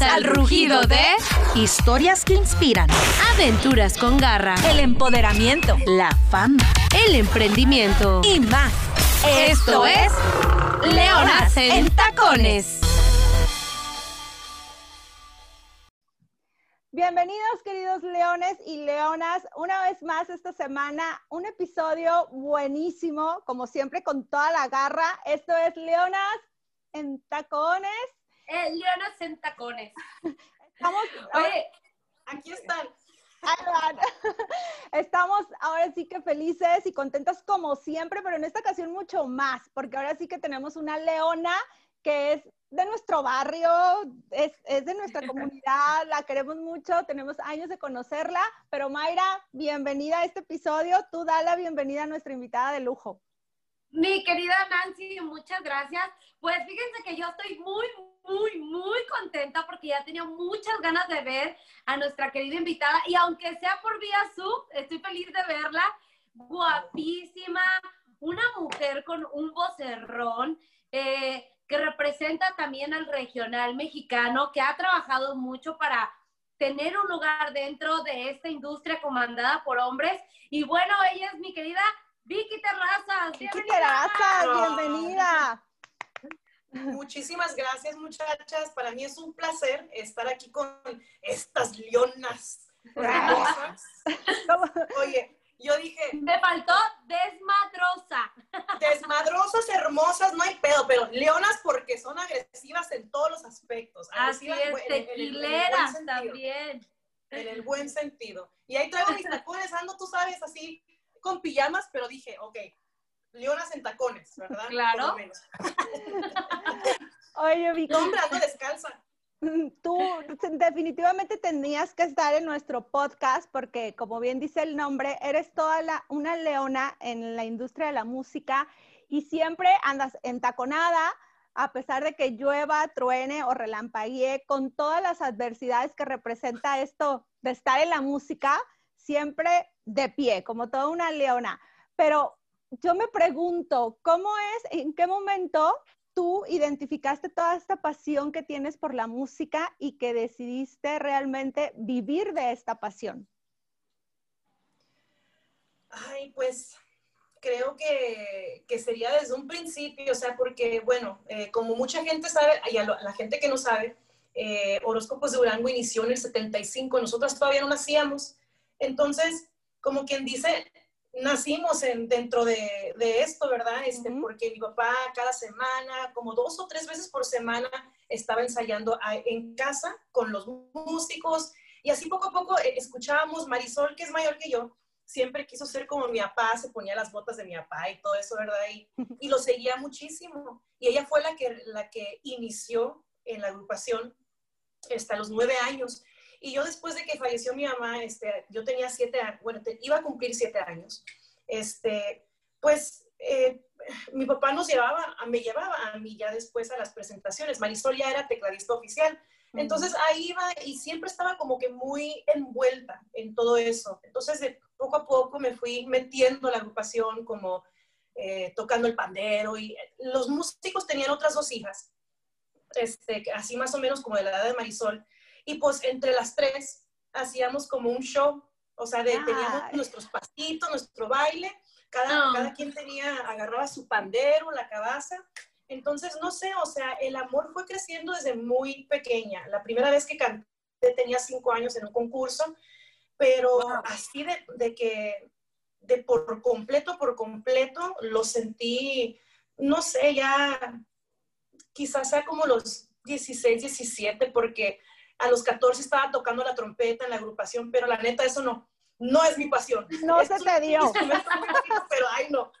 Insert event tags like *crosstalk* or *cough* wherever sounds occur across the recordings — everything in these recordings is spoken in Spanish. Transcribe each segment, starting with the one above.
Bienvenidos al rugido de Historias que inspiran. Aventuras con garra, El empoderamiento. La fama. el emprendimiento. Y más. Esto es Leonas en Tacones. Bienvenidos queridos leones y leonas, una vez más esta semana, un episodio buenísimo, como siempre con toda la garra. Esto es Leonas en Tacones. Eh, Leonas en tacones. Estamos, Oye, aquí están. Estamos ahora sí que felices y contentas como siempre, pero en esta ocasión mucho más, porque ahora sí que tenemos una leona que es de nuestro barrio, es, es de nuestra comunidad, la queremos mucho, tenemos años de conocerla, pero Mayra, bienvenida a este episodio, tú da la bienvenida a nuestra invitada de lujo. Mi querida Nancy, muchas gracias. Pues fíjense que yo estoy muy, muy, muy contenta porque ya tenía muchas ganas de ver a nuestra querida invitada y aunque sea por vía Zoom, estoy feliz de verla. Guapísima, una mujer con un vocerrón eh, que representa también al regional mexicano, que ha trabajado mucho para tener un lugar dentro de esta industria comandada por hombres. Y bueno, ella es mi querida Vicky Terrazas. Vicky. Terrazas, bienvenida. Muchísimas gracias, muchachas. Para mí es un placer estar aquí con estas leonas hermosas. *laughs* Oye, yo dije, Me faltó desmadrosa. desmadrosas, hermosas, no hay pedo, pero leonas porque son agresivas en todos los aspectos. Así Agresivas es, en- en- en el- en el buen tequileras también. En el buen sentido. Y ahí traigo mis tacones, ando, tú sabes, así con pijamas, pero dije, ok, leonas en tacones, ¿verdad? Claro. Por lo menos. Oye, Vicky, No, hombre, ando descalza. *laughs* tú definitivamente tenías que estar en nuestro podcast porque, como bien dice el nombre, eres toda la, una leona en la industria de la música y siempre andas entaconada, a pesar de que llueva, truene o relampaguee, con todas las adversidades que representa esto de estar en la música, siempre de pie, como toda una leona. Pero yo me pregunto, ¿cómo es, en qué momento tú identificaste toda esta pasión que tienes por la música y que decidiste realmente vivir de esta pasión? Ay, pues creo que, que sería desde un principio, o sea, porque, bueno, eh, como mucha gente sabe, y a la gente que no sabe, eh, Horóscopos de Durango inició en el 75, nosotras todavía no nacíamos, entonces, como quien dice, nacimos en, dentro de, de esto, ¿verdad? Este. Porque mi papá cada semana, como dos o tres veces por semana, estaba ensayando a- en casa con los músicos, y así poco a poco eh, escuchábamos Marisol, que es mayor que yo, siempre quiso ser como mi papá, se ponía las botas de mi papá y todo eso, ¿verdad? Y, y lo seguía muchísimo. Y ella fue la que, la que inició en la agrupación hasta los nueve años. Y yo después de que falleció mi mamá, este, yo tenía siete años, bueno, te- iba a cumplir siete años, este, pues eh, mi papá nos llevaba, me llevaba a mí ya después a las presentaciones. Marisol ya era tecladista oficial. Entonces ahí iba y siempre estaba como que muy envuelta en todo eso. Entonces de poco a poco me fui metiendo a la agrupación como eh, tocando el pandero y los músicos tenían otras dos hijas, este, así más o menos como de la edad de Marisol. Y pues entre las tres hacíamos como un show, o sea, de, teníamos nuestros pasitos, nuestro baile, cada, cada quien tenía, agarraba su pandero, la cabaza. Entonces, no sé, o sea, el amor fue creciendo desde muy pequeña. La primera vez que canté tenía cinco años en un concurso, pero Wow. así de, de que, de por completo, por completo, lo sentí, no sé, ya quizás sea como los 16, 17, porque a los 14 estaba tocando la trompeta en la agrupación, pero la neta, eso no, no es mi pasión. No Es se un te dio. bonito, pero ay, no.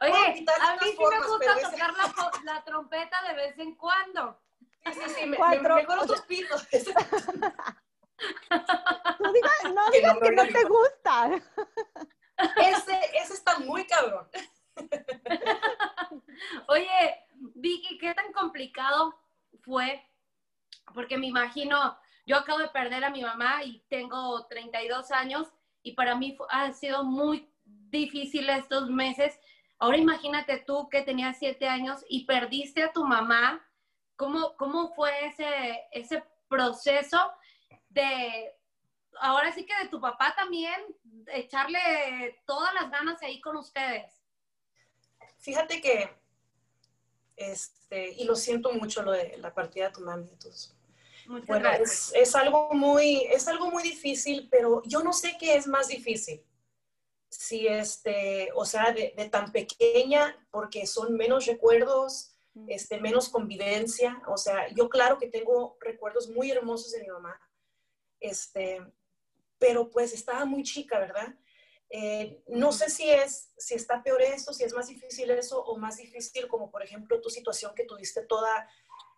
Oye, a mí sí me gusta tocar la, trompeta de vez en cuando. Sí, sí, sí, me, Cuatro, me, otros pitos. *laughs* Tú digas, no Que digas no que me no oigan te gusta. Ese, ese está muy cabrón. *laughs* Oye, Vicky, ¿qué tan complicado fue? Porque me imagino, yo acabo de perder a mi mamá y tengo 32 años y para mí fu- ha sido muy difícil estos meses. Ahora imagínate tú que tenías 7 años y perdiste a tu mamá. ¿Cómo, cómo fue ese, ese proceso de, ahora sí que de tu papá también, echarle todas las ganas ahí con ustedes? Fíjate que, este, y lo siento mucho lo de la partida de tu mami. Entonces, bueno, es, es, algo muy, es algo muy difícil, pero yo no sé qué es más difícil. Si este, o sea, de, de tan pequeña, porque son menos recuerdos, este, menos convivencia. O sea, yo claro que tengo recuerdos muy hermosos de mi mamá, este, pero pues estaba muy chica, ¿verdad? Eh, no sé si es, si está peor eso, si es más difícil eso o más difícil como por ejemplo tu situación que tuviste toda,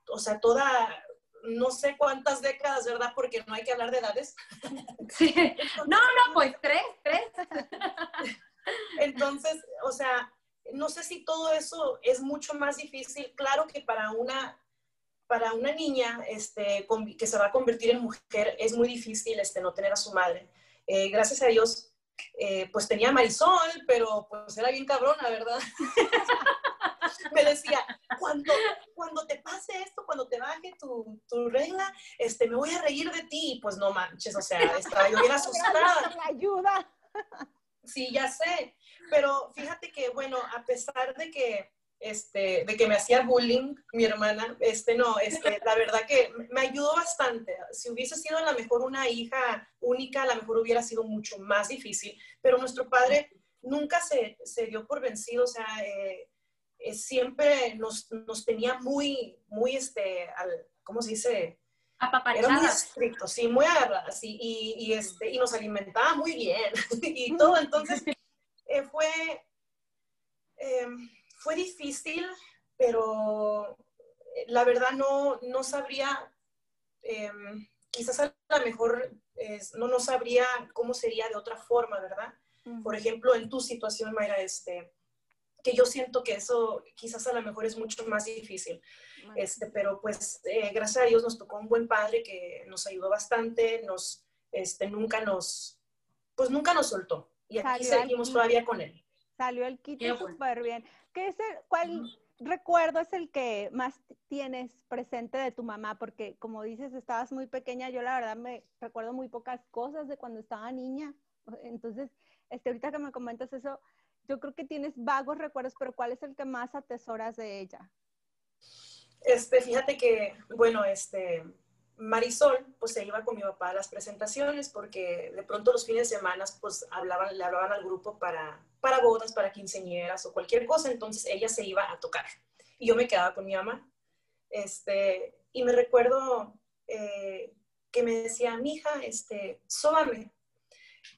o sea, toda, no sé cuántas décadas, ¿verdad? Porque no hay que hablar de edades. *laughs* Sí. No, no, pues tres, tres. Entonces, o sea, no sé si todo eso es mucho más difícil. Claro que para una, para una niña este, que se va a convertir en mujer es muy difícil este, no tener a su madre. Eh, gracias a Dios, eh, pues tenía Marisol, pero pues era bien cabrona, ¿verdad? *laughs* *laughs* me decía, cuando, cuando te pase esto, cuando te baje tu, tu, regla, este, me voy a reír de ti. Pues no manches, o sea, estaba yo bien asustada. *laughs* ayuda. Sí, ya sé. Pero fíjate que, bueno, a pesar de que este, de que me hacía bullying mi hermana, este, no, este, la verdad que me ayudó bastante. Si hubiese sido a lo mejor una hija única, a lo mejor hubiera sido mucho más difícil, pero nuestro padre nunca se, se dio por vencido, o sea, eh, eh, siempre nos, nos, tenía muy, muy, este, al, ¿cómo se dice? Era muy estricto, sí, muy agarradas, y, y, y, este, y nos alimentaba muy bien, *laughs* y todo, entonces *laughs* eh, fue... Eh, fue difícil, pero eh, la verdad no, no sabría, em, quizás a lo mejor no, no sabría cómo sería de otra forma, ¿verdad? Por ejemplo, en tu situación, Mayra, este, que yo siento que eso quizás a lo mejor es mucho más difícil. Este, pero pues eh, gracias a Dios nos tocó un buen padre que nos ayudó bastante, nos, este, nunca nos, pues nunca nos soltó. Y aquí seguimos todavía con él. Salió el kit súper bien. ¿Qué es el, ¿Cuál recuerdo es el que más tienes presente de tu mamá? Porque como dices, estabas muy pequeña, yo la verdad me recuerdo muy pocas cosas de cuando estaba niña. Entonces, este, ahorita que me comentas eso, yo creo que tienes vagos recuerdos, pero ¿cuál es el que más atesoras de ella? Este, fíjate que, bueno, este, Marisol, pues se iba con mi papá a las presentaciones porque de pronto los fines de semana, pues hablaban, le hablaban al grupo para, para bodas, para quinceñeras o cualquier cosa, entonces ella se iba a tocar y yo me quedaba con mi mamá. Este, y me recuerdo eh, que me decía, mija, este, sóbame,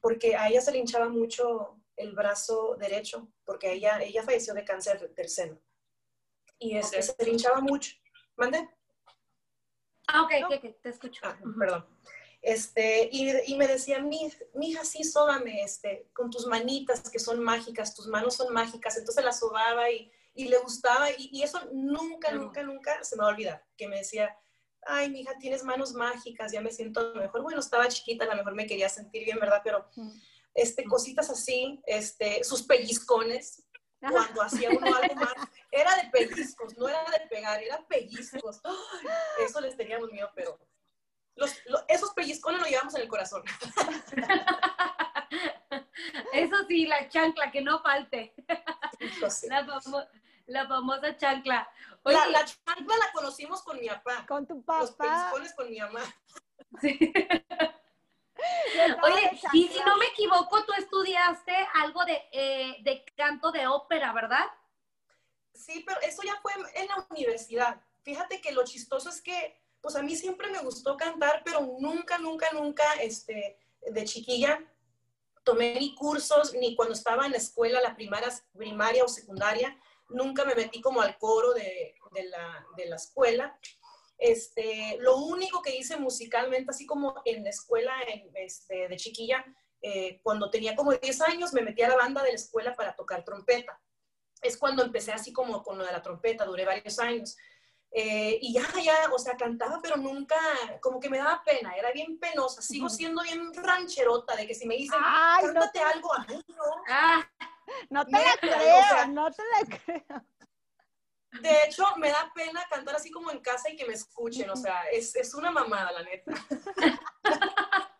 porque a ella se le hinchaba mucho el brazo derecho, porque ella, ella falleció de cáncer del seno. Y este, se le hinchaba mucho. ¿Mande? Ah, ok, te escucho. Ah, perdón. Este, y, me decía, mi, hija, sí, sóbame, este, con tus manitas que son mágicas, tus manos son mágicas. Entonces la sobaba y, le gustaba y, eso nunca, nunca, nunca se me va a olvidar. Que me decía, ay, mi hija, tienes manos mágicas, ya me siento mejor. Bueno, estaba chiquita, a lo mejor me quería sentir bien, ¿verdad? Pero este, cositas así, este, sus pellizcones, cuando hacía uno algo más, era de pellizcos, no era de pegar, era pellizcos. Eso les teníamos miedo, pero esos pellizcones los llevamos en el corazón. Eso sí, la chancla, que no falte. La, famosa chancla. la, chancla la conocimos con mi papá. Con tu papá. Los pellizcones con mi mamá. *laughs* Oye, y si no me equivoco, tú estudiaste algo de, eh, de canto de ópera, ¿verdad? Sí, pero eso ya fue en la universidad. Fíjate que lo chistoso es que, pues a mí siempre me gustó cantar, pero nunca, nunca, nunca, este, de chiquilla, tomé ni cursos, ni cuando estaba en la escuela, la primaria, primaria o secundaria, nunca me metí como al coro de, de, la, de la escuela. Este, lo único que hice musicalmente, así como en la escuela este, de chiquilla, eh, cuando tenía como 10 años, me metí a la banda de la escuela para tocar trompeta es cuando empecé así como con lo de la trompeta, duré varios años. Eh, y ya, ya, o sea, cantaba, pero nunca, como que me daba pena, era bien penosa. Sigo siendo bien rancherota, de que si me dicen, cántate algo, ay, no. Ah, no te la creo, no te la creo. De hecho, me da pena cantar así como en casa y que me escuchen, o sea, es, es una mamada, la neta. *laughs*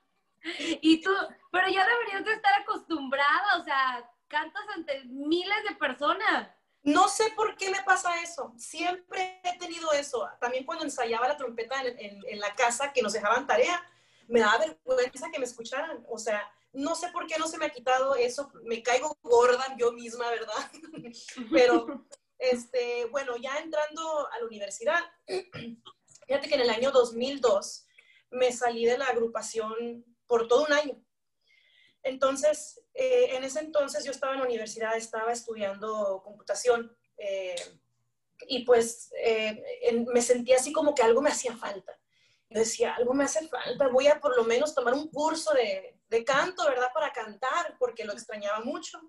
y tú, pero ya deberías de estar acostumbrada, o sea, cantas ante miles de personas. No sé por qué me pasa eso. Siempre he tenido eso. También cuando ensayaba la trompeta en, en, en, la casa, que nos dejaban tarea, me daba vergüenza que me escucharan. O sea, no sé por qué no se me ha quitado eso. Me caigo gorda yo misma, ¿verdad? *laughs* Pero, este, bueno, ya entrando a la universidad, *clears throat* fíjate que en el año 2002 me salí de la agrupación por todo un año. Entonces, eh, en ese entonces yo estaba en la universidad, estaba estudiando computación eh, y pues eh, me sentía así como que algo me hacía falta. Yo decía, algo me hace falta, voy a por lo menos tomar un curso de, canto, ¿verdad? Para cantar, porque lo extrañaba mucho.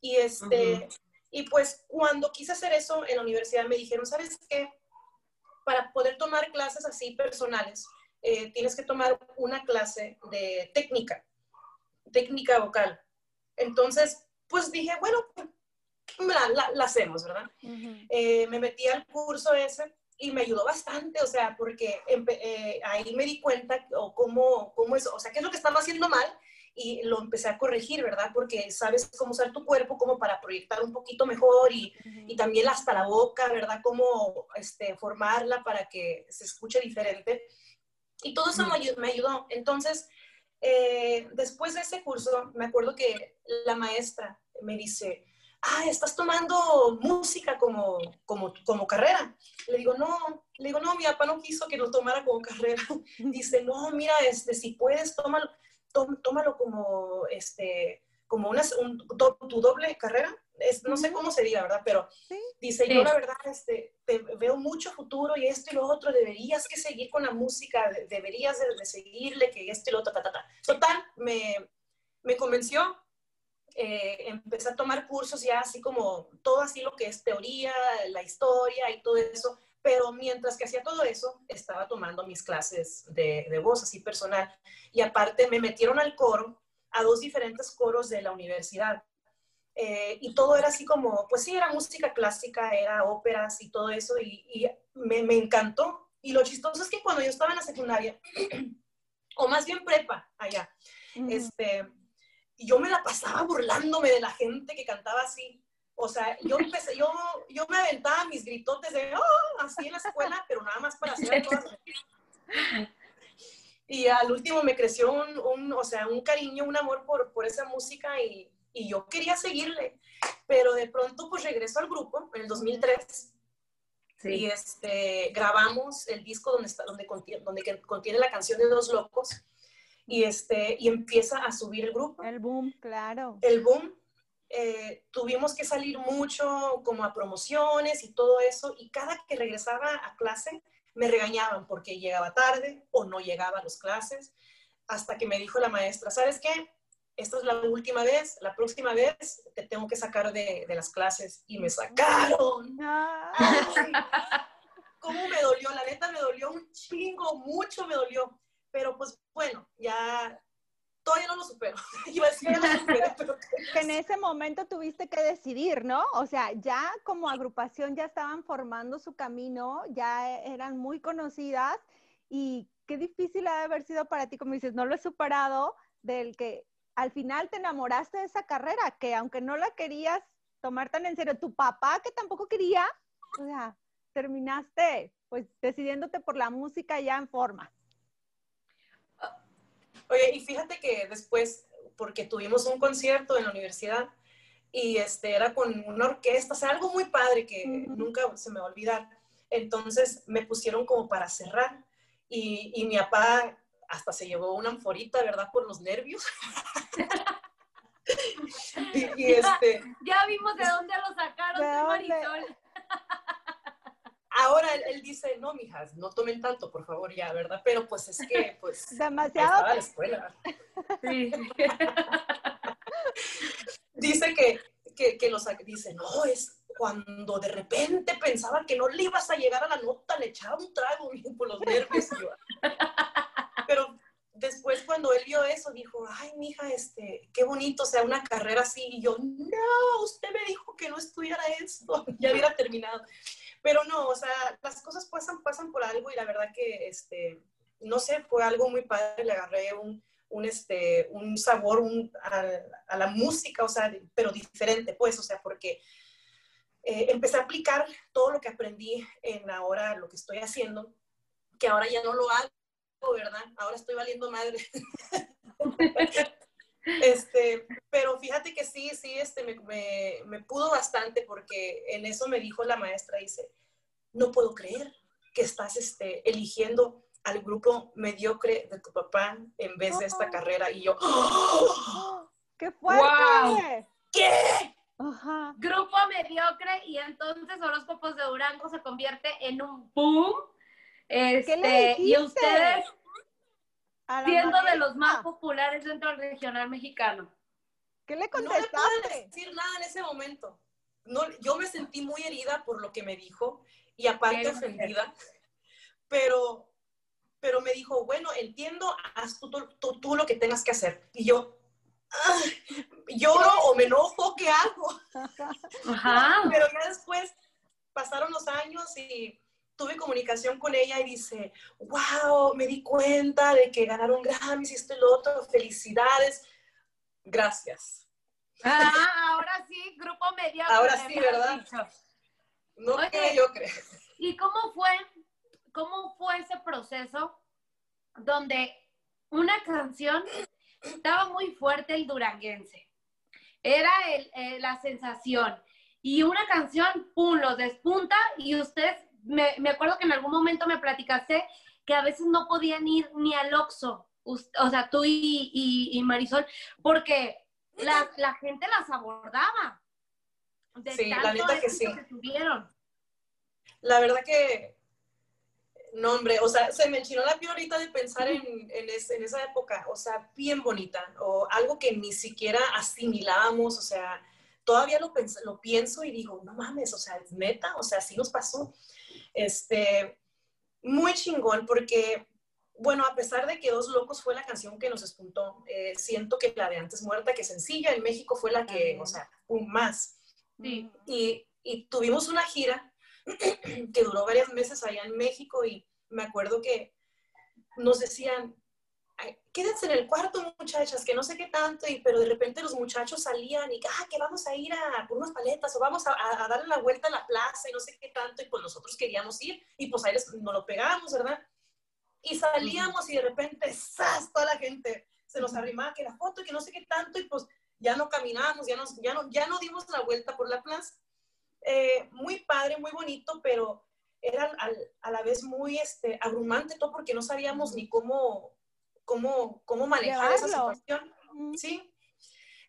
Y, este. Y pues cuando quise hacer eso en la universidad me dijeron, ¿sabes qué? Para poder tomar clases así personales, tienes que tomar una clase de técnica técnica vocal. Entonces, pues dije, bueno, la, la, la hacemos, ¿verdad? Uh -huh. eh, me metí al curso ese y me ayudó bastante, o sea, porque eh, ahí me di cuenta o cómo, cómo es, o sea, qué es lo que estaba haciendo mal y lo empecé a corregir, ¿verdad? Porque sabes cómo usar tu cuerpo como para proyectar un poquito mejor y, uh -huh. y también hasta la boca, ¿verdad? Cómo este, formarla para que se escuche diferente. Y todo eso uh -huh. me ayudó. Entonces, eh, después de ese curso, me acuerdo que la maestra me dice, ah, estás tomando música como, como, como carrera. Le digo, no, le digo, no, mi papá no quiso que lo tomara como *laughs* carrera. Dice, no, mira, este, si puedes, tómalo, tómalo como, este, como una, un, tu doble carrera. Es, no sé cómo se diga, ¿verdad? Pero ¿Sí? dice, yo la verdad este, te veo mucho futuro y esto y lo otro, deberías que seguir con la música, deberías de, de seguirle, que esto y lo otro, ta, ta, ta. Total, me, me convenció, eh, empecé a tomar cursos ya así como todo así lo que es teoría, la historia y todo eso, pero mientras que hacía todo eso, estaba tomando mis clases de, de voz así personal y aparte me metieron al coro, a dos diferentes coros de la universidad eh, y todo era así como, pues sí, era música clásica, era óperas y todo eso, y, y me, me, encantó. Y lo chistoso es que cuando yo estaba en la secundaria, *clears throat* o más bien prepa, allá, -huh. este, yo me la pasaba burlándome de la gente que cantaba así. O sea, yo empecé, yo, yo me aventaba mis gritotes de, oh, así en la escuela, pero nada más para hacer todas. Y al último me creció un, un, o sea, un cariño, un amor por, por esa música y, y yo quería seguirle, pero de pronto pues regreso al grupo en el 2003 sí. y este, grabamos el disco donde, está, donde, contiene, donde contiene la canción de Dos Locos y, este, y empieza a subir el grupo. El boom, claro. El boom. Eh, tuvimos que salir mucho como a promociones y todo eso y cada que regresaba a clase me regañaban porque llegaba tarde o no llegaba a las clases hasta que me dijo la maestra, ¿sabes qué? esta es la última vez, la próxima vez te tengo que sacar de, de las clases. Y me sacaron. Ay, *laughs* ¿Cómo me dolió? La neta me dolió un chingo, mucho me dolió. Pero pues bueno, ya todavía no lo supero. *laughs* Iba a decir ya lo *laughs* superé, pero... *laughs* que en ese momento tuviste que decidir, ¿no? O sea, ya como agrupación ya estaban formando su camino, ya eran muy conocidas y qué difícil ha de haber sido para ti, como dices, no lo he superado, del que al final te enamoraste de esa carrera, que aunque no la querías tomar tan en serio, tu papá que tampoco quería, o sea, terminaste pues decidiéndote por la música ya en forma. Oye, y fíjate que después, porque tuvimos un concierto en la universidad y este era con una orquesta, o sea, algo muy padre que uh -huh. nunca se me va a olvidar. Entonces me pusieron como para cerrar y, y mi papá hasta se llevó una anforita, ¿verdad? Por los nervios. *laughs* y, y, este, ya, ya, vimos de dónde lo sacaron, ¿De Marisol. Ahora él, él, dice, no, mijas, no tomen tanto, por favor, ya, ¿verdad? Pero pues es que, pues, *laughs* demasiado. Estaba la escuela. Sí. *laughs* dice que, que, que los, dice, no, es cuando de repente pensaba que no le ibas a llegar a la nota, le echaba un trago *laughs* por los nervios. Y yo, pero después cuando él vio eso, dijo, ay, mija, este, qué bonito, o sea, una carrera así. Y yo, no, usted me dijo que no estudiara esto, *laughs* ya hubiera terminado. Pero no, o sea, las cosas pasan, pasan por algo y la verdad que, este, no sé, fue algo muy padre, le agarré un, un, este, un sabor a, la música, o sea, pero diferente, pues, o sea, porque eh, empecé a aplicar todo lo que aprendí en ahora lo que estoy haciendo, que ahora ya no lo hago, ¿verdad? Ahora estoy valiendo madre. *laughs* este, pero fíjate que sí, sí, este, me, me, me, pudo bastante porque en eso me dijo la maestra, dice, no puedo creer que estás este, eligiendo al grupo mediocre de tu papá en vez de esta carrera. Y yo, *gasps* ¡Oh! ¡Qué fuerte! ¿Qué? Grupo mediocre y entonces Horóscopos de Durango se convierte en un boom. Este, y ustedes siendo de los más populares dentro del regional mexicano. ¿Qué le contestaste? No le decir nada en ese momento. No, yo me sentí muy herida por lo que me dijo y aparte ofendida, *laughs* pero, pero me dijo, bueno, entiendo, haz tú, tú, tú, lo que tengas que hacer. Y yo, lloro o me enojo, ¿qué hago? *laughs* Pero ya después pasaron los años y tuve comunicación con ella y dice, wow, me di cuenta de que ganaron Grammys y esto y lo otro, felicidades. Gracias. Ah, ahora sí, grupo mediocre. Ahora sí, ¿verdad? No Oye, mediocre. ¿Y cómo fue, cómo fue ese proceso donde una canción estaba muy fuerte el duranguense. Era el, la sensación. Y una canción, pum, lo despunta y ustedes, me, me, acuerdo que en algún momento me platicaste que a veces no podían ir ni al Oxxo, o sea, tú y, y, Marisol, porque la, la, gente las abordaba. De sí, la neta que sí. Que tuvieron. La verdad que no, hombre, o sea, se me enchinó la piel ahorita de pensar en, en, esa época, o sea, bien bonita, o algo que ni siquiera asimilábamos, o sea, todavía lo, lo pienso y digo, no mames, o sea, es neta, o sea, así nos pasó. Este, muy chingón, porque, bueno, a pesar de que Dos Locos fue la canción que nos espuntó, eh, siento que la de Antes Muerta, que sencilla, en México fue la que, o sea, un más. Sí. Y, y tuvimos una gira *clears throat* que duró varios meses allá en México y me acuerdo que nos decían, quédense en el cuarto, muchachas, que no sé qué tanto, y, pero de repente los muchachos salían y, ah, que vamos a ir a por unas paletas o vamos a, a, darle la vuelta a la plaza y no sé qué tanto, y pues nosotros queríamos ir y pues ahí nos lo pegábamos, ¿verdad? Y salíamos y de repente, ¡zas! Toda la gente se nos arrimaba que la foto que no sé qué tanto, y pues ya no caminábamos, ya, nos, ya, no, ya no dimos la vuelta por la plaza. Eh, muy padre, muy bonito, pero era a la vez muy este, abrumante todo porque no sabíamos ni cómo, cómo, cómo manejar esa situación. ¿sí?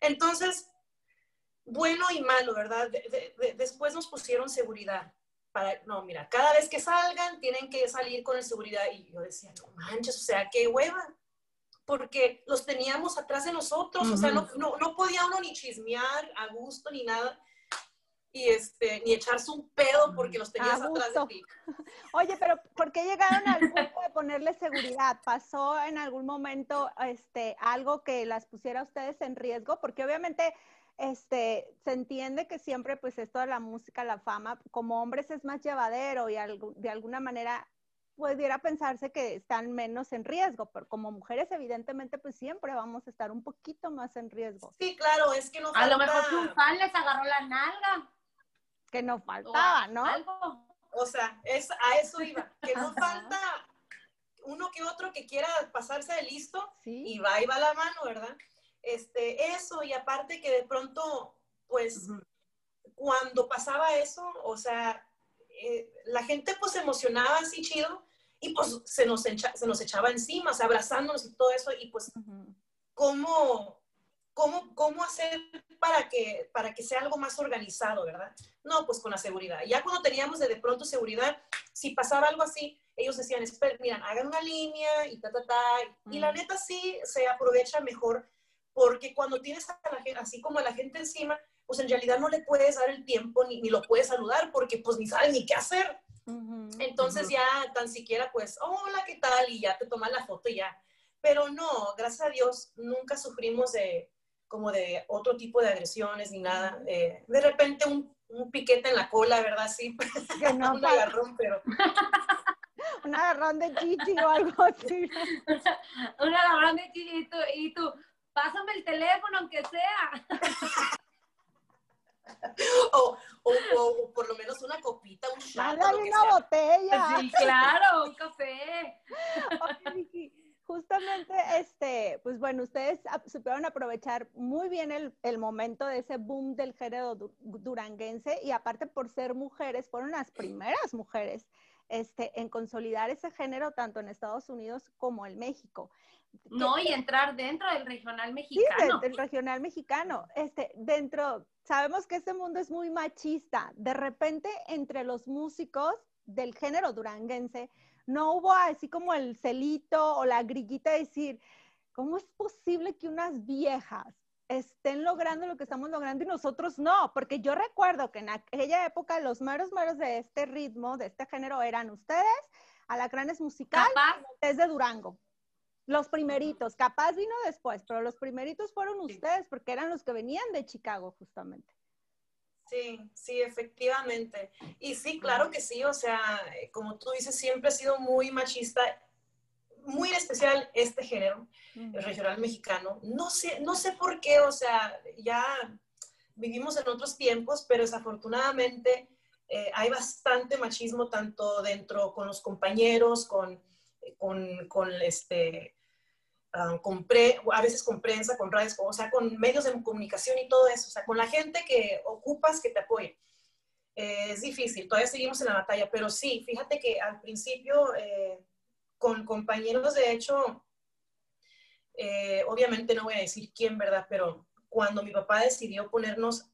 Entonces, bueno y malo, ¿verdad? después nos pusieron seguridad. Para, no, mira, cada vez que salgan tienen que salir con el seguridad. Y yo decía, no manches, o sea, qué hueva. Porque los teníamos atrás de nosotros, o sea, no, no, no podía uno ni chismear a gusto ni nada y este, ni echarse un pedo porque los tenías atrás de ti. *laughs* Oye, pero ¿por qué llegaron al punto de ponerle seguridad? ¿Pasó en algún momento este, algo que las pusiera a ustedes en riesgo? Porque obviamente este, se entiende que siempre pues esto de la música, la fama, como hombres es más llevadero y de alguna manera pudiera pensarse que están menos en riesgo, pero como mujeres evidentemente pues siempre vamos a estar un poquito más en riesgo. Sí, claro, es que no A lo mejor un fan les agarró la nalga que nos faltaba, ¿no? O sea, es, a eso iba, que no falta uno que otro que quiera pasarse de listo y va y va la mano, ¿verdad? Este, eso, y aparte que de pronto, pues, cuando pasaba eso, o sea, eh, la gente pues se emocionaba así chido y pues se nos, se nos echaba encima, o sea, abrazándonos y todo eso, y pues, ¿cómo, cómo, cómo hacer para que, para que sea algo más organizado, ¿verdad? No, pues con la seguridad. Ya cuando teníamos de, de pronto seguridad, si pasaba algo así, ellos decían, miren, hagan una línea y ta, ta, ta. Y la mm. neta sí se aprovecha mejor porque cuando tienes a la gente, así como a la gente encima, pues en realidad no le puedes dar el tiempo ni, ni lo puedes saludar porque pues ni sabes ni qué hacer. Entonces ya tan siquiera pues, hola, ¿qué tal? Y ya te toman la foto y ya. Pero no, gracias a Dios, nunca sufrimos de, como de otro tipo de agresiones ni nada. Eh, de repente un, un, piquete en la cola, ¿verdad? Sí, que no *laughs* un agarrón, pero... *laughs* un agarrón de chichi o algo así. *laughs* un agarrón de chichi y tú, y tú, pásame el teléfono aunque sea. o, o, o, por lo menos una copita, un shot. Mándale una sea. botella. Sí, claro, un café. Oye, Vicky, justamente, este, pues bueno, ustedes supieron aprovechar muy bien el, el, momento de ese boom del género duranguense y aparte por ser mujeres, fueron las primeras mujeres este, en consolidar ese género tanto en Estados Unidos como en México. No, y entrar dentro del regional mexicano. Sí, del regional mexicano. Este, dentro, sabemos que este mundo es muy machista. De repente, entre los músicos del género duranguense, no hubo así como el celito o la grillita de decir, ¿cómo es posible que unas viejas estén logrando lo que estamos logrando y nosotros no? Porque yo recuerdo que en aquella época los meros meros de este ritmo, de este género, eran ustedes, Alacranes Musical, es de Durango. Los primeritos, capaz vino después, pero los primeritos fueron ustedes porque eran los que venían de Chicago justamente. Sí, sí, efectivamente. Y sí, claro que sí, o sea, como tú dices, siempre ha sido muy machista, muy especial este género, el regional mexicano. No sé, no sé por qué, o sea, ya vivimos en otros tiempos, pero desafortunadamente eh, hay bastante machismo tanto dentro con los compañeros, con, con, con este, Ah, con a veces con prensa, con redes, o sea, con medios de comunicación y todo eso, o sea, con la gente que ocupas que te apoye. Eh, es difícil, todavía seguimos en la batalla, pero sí, fíjate que al principio eh, con compañeros, de hecho, eh, obviamente no voy a decir quién, ¿verdad? Pero cuando mi papá decidió ponernos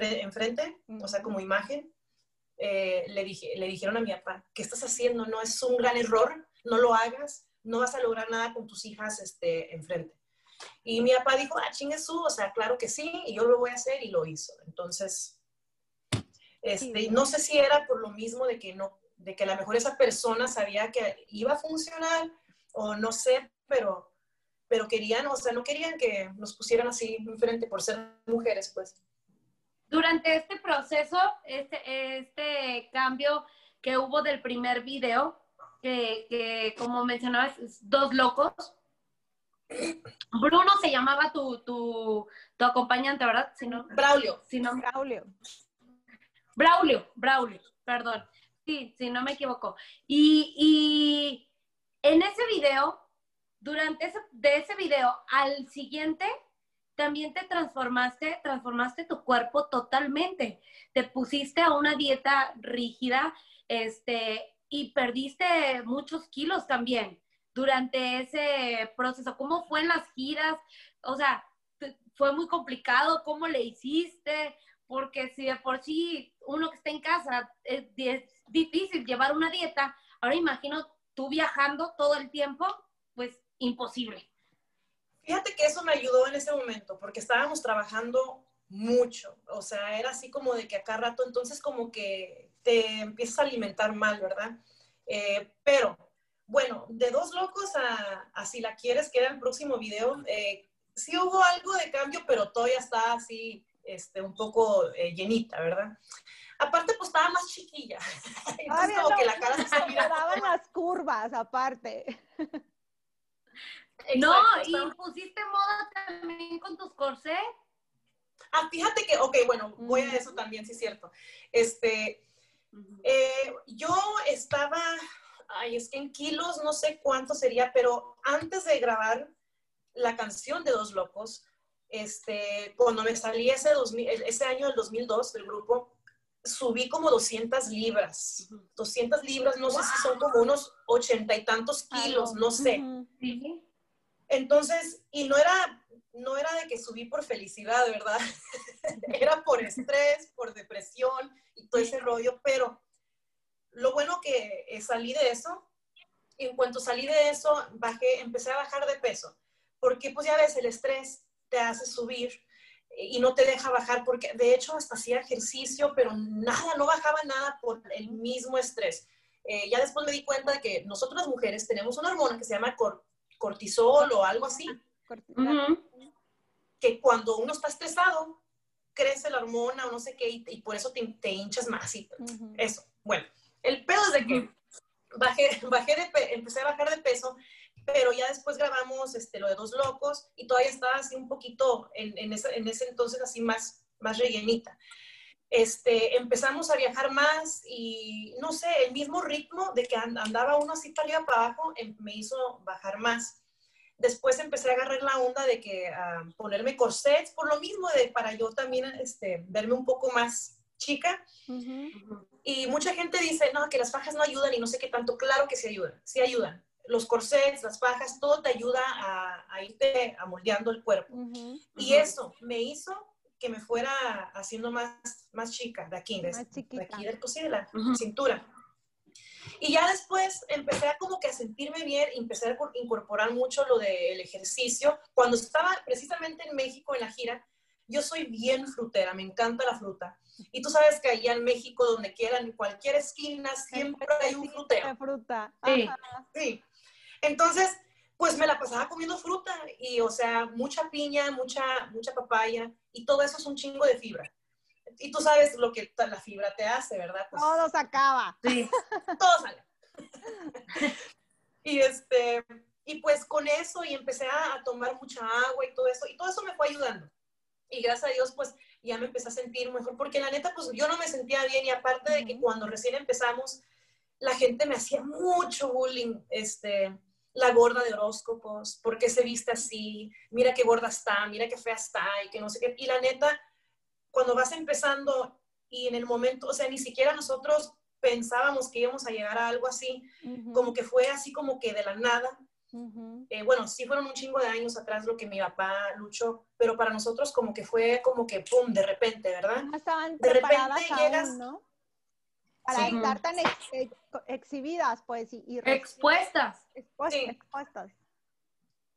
enfrente, o sea, como imagen, le, dije, le dijeron a mi papá, ¿qué estás haciendo? No es un gran error, no lo hagas no vas a lograr nada con tus hijas este, enfrente. Y mi papá dijo, ah, chingue su, o sea, claro que sí, y yo lo voy a hacer, y lo hizo. Entonces, este, no sé si era por lo mismo de que no, de que a lo mejor esa persona sabía que iba a funcionar, o no sé, pero, pero querían, o sea, no querían que nos pusieran así enfrente por ser mujeres, pues. Durante este proceso, este, este cambio que hubo del primer video, que, como mencionabas, dos locos. Bruno se llamaba tu, tu, tu acompañante, ¿verdad? Si no, Braulio. Si no, Braulio. Braulio, Braulio, perdón. Sí, sí, no me equivoco. Y, y en ese video, durante ese, de ese video al siguiente, también te transformaste, transformaste tu cuerpo totalmente. Te pusiste a una dieta rígida, este, y perdiste muchos kilos también durante ese proceso. ¿Cómo fue en las giras? O sea, fue muy complicado, ¿cómo le hiciste? Porque si de por sí uno que está en casa es, difícil llevar una dieta, ahora imagino tú viajando todo el tiempo, pues imposible. Fíjate que eso me ayudó en ese momento, porque estábamos trabajando mucho, o sea, era así como de que acá rato, entonces como que te empiezas a alimentar mal, ¿verdad? Eh, pero, bueno, de dos locos a, si la quieres, que era el próximo video, eh, sí hubo algo de cambio, pero todavía está así, este, un poco eh, llenita, ¿verdad? Aparte, pues estaba más chiquilla. *laughs* Entonces, como que la cara se daban las curvas, aparte. *laughs* no, y pusiste moda también con tus corsés. Ah, fíjate que, ok, bueno, voy a eso también, sí es cierto. Este, eh, yo estaba, ay, es que en kilos no sé cuánto sería, pero antes de grabar la canción de Dos Locos, este, cuando me salí ese, 2000, ese año del 2002 del grupo, subí como 200 libras. 200 libras, no sé si son como unos ochenta y tantos kilos, no sé. Entonces, y no era, no era de que subí por felicidad, ¿verdad? *laughs* era por estrés, por depresión y todo ese rollo, pero lo bueno que eh, salí de eso, en cuanto salí de eso, bajé, empecé a bajar de peso, porque pues ya ves, el estrés te hace subir eh, y no te deja bajar, porque de hecho hasta hacía ejercicio, pero nada, no bajaba nada por el mismo estrés. Eh, ya después me di cuenta de que nosotros las mujeres tenemos una hormona que se llama cortisol o algo así. que cuando uno está estresado, crece la hormona o no sé qué, y, por eso te, hinchas más y eso. Bueno, el pedo es de que bajé, bajé de, empecé a bajar de peso, pero ya después grabamos este, lo de Dos Locos y todavía estaba así un poquito en, en, ese, en ese entonces así más, más rellenita. Este, empezamos a viajar más y no sé, el mismo ritmo de que andaba uno así para arriba para abajo em, me hizo bajar más. Después empecé a agarrar la onda de que a ponerme corsets, por lo mismo de para yo también este, verme un poco más chica. Y mucha gente dice, no, que las fajas no ayudan y no sé qué tanto. Claro que sí ayudan, sí ayudan. Los corsets, las fajas, todo te ayuda a, a irte amoldeando el cuerpo. Y eso me hizo que me fuera haciendo más, más chica de aquí, de, de aquí del de la cintura. Y ya después empecé a como que a sentirme bien, empecé a incorporar mucho lo del ejercicio. Cuando estaba precisamente en México en la gira, yo soy bien frutera, me encanta la fruta. Y tú sabes que allá en México, donde quieran, en cualquier esquina, siempre hay un frutero. fruta. Sí, sí. Entonces, pues me la pasaba comiendo fruta y, o sea, mucha piña, mucha, mucha papaya y todo eso es un chingo de fibra y tú sabes lo que la fibra te hace, ¿verdad? Pues, todo se acaba. Sí, todo sale. *laughs* y este, y pues con eso y empecé a, tomar mucha agua y todo eso, y todo eso me fue ayudando. Y gracias a Dios, pues ya me empecé a sentir mejor, porque la neta, pues yo no me sentía bien y aparte de que cuando recién empezamos, la gente me hacía mucho bullying, este, la gorda de horóscopos, ¿por qué se viste así? Mira qué gorda está, mira qué fea está y que no sé qué. Y la neta, cuando vas empezando y en el momento, o sea, ni siquiera nosotros pensábamos que íbamos a llegar a algo así, como que fue así como que de la nada. Eh, bueno, sí fueron un chingo de años atrás lo que mi papá luchó, pero para nosotros como que fue como que pum, de repente, ¿verdad? Estaban de repente llegas, ¿no? Para estar tan exhibidas, pues, y, expuestas. expuestas.